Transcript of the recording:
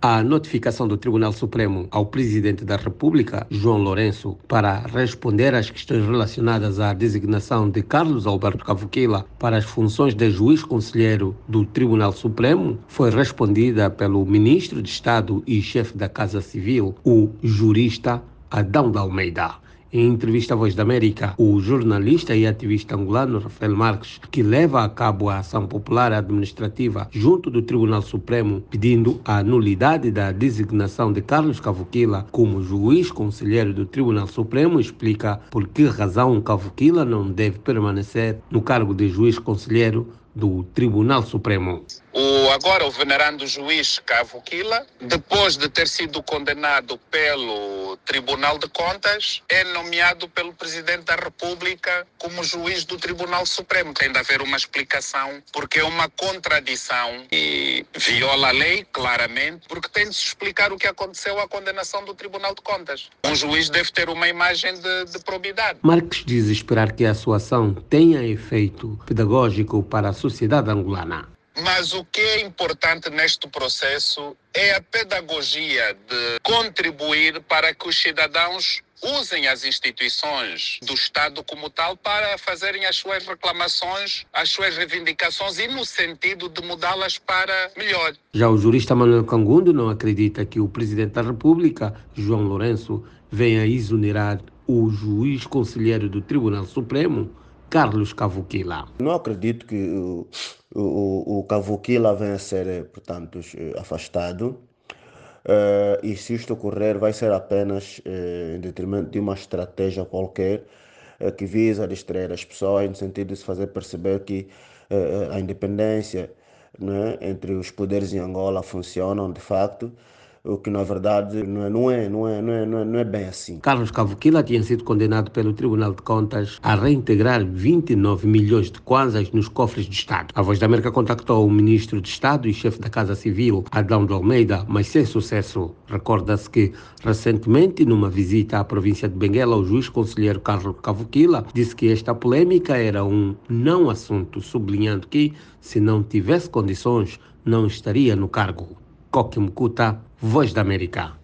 A notificação do Tribunal Supremo ao Presidente da República, João Lourenço, para responder às questões relacionadas à designação de Carlos Alberto Cavoquila para as funções de juiz conselheiro do Tribunal Supremo foi respondida pelo Ministro de Estado e chefe da Casa Civil, o jurista Adão da Almeida. Em entrevista à Voz da América, o jornalista e ativista angolano Rafael Marques, que leva a cabo a ação popular administrativa junto do Tribunal Supremo, pedindo a nulidade da designação de Carlos Cavoquila como juiz conselheiro do Tribunal Supremo, explica por que razão Cavoquila não deve permanecer no cargo de juiz conselheiro do Tribunal Supremo. O, agora, o venerando juiz Cavo Quila, depois de ter sido condenado pelo Tribunal de Contas, é nomeado pelo Presidente da República como juiz do Tribunal Supremo. Tem de haver uma explicação, porque é uma contradição e viola a lei, claramente, porque tem de se explicar o que aconteceu à condenação do Tribunal de Contas. Um juiz deve ter uma imagem de, de probidade. Marques diz esperar que a sua ação tenha efeito pedagógico para a sociedade angolana. Mas o que é importante neste processo é a pedagogia de contribuir para que os cidadãos usem as instituições do Estado como tal para fazerem as suas reclamações, as suas reivindicações e no sentido de mudá-las para melhor. Já o jurista Manuel Cangundo não acredita que o Presidente da República, João Lourenço, venha exonerar o juiz conselheiro do Tribunal Supremo, Carlos Cavoquila. Não acredito que o, o, o Cavoquila venha a ser, portanto, afastado. Uh, e se isto ocorrer, vai ser apenas uh, em detrimento de uma estratégia qualquer uh, que visa distrair as pessoas, no sentido de se fazer perceber que a independência né, entre os poderes em Angola funcionam de facto o que na verdade não é, não é, não é, não é, não é, bem assim. Carlos Cavoquila tinha sido condenado pelo Tribunal de Contas a reintegrar 29 milhões de kwanzas nos cofres do Estado. A Voz da América contactou o ministro de Estado e chefe da Casa Civil, Adão de Almeida, mas sem sucesso. Recorda-se que, recentemente, numa visita à província de Benguela, o juiz conselheiro Carlos Cavoquila disse que esta polêmica era um não assunto, sublinhando que, se não tivesse condições, não estaria no cargo. Coque Mucuta, Voz da América.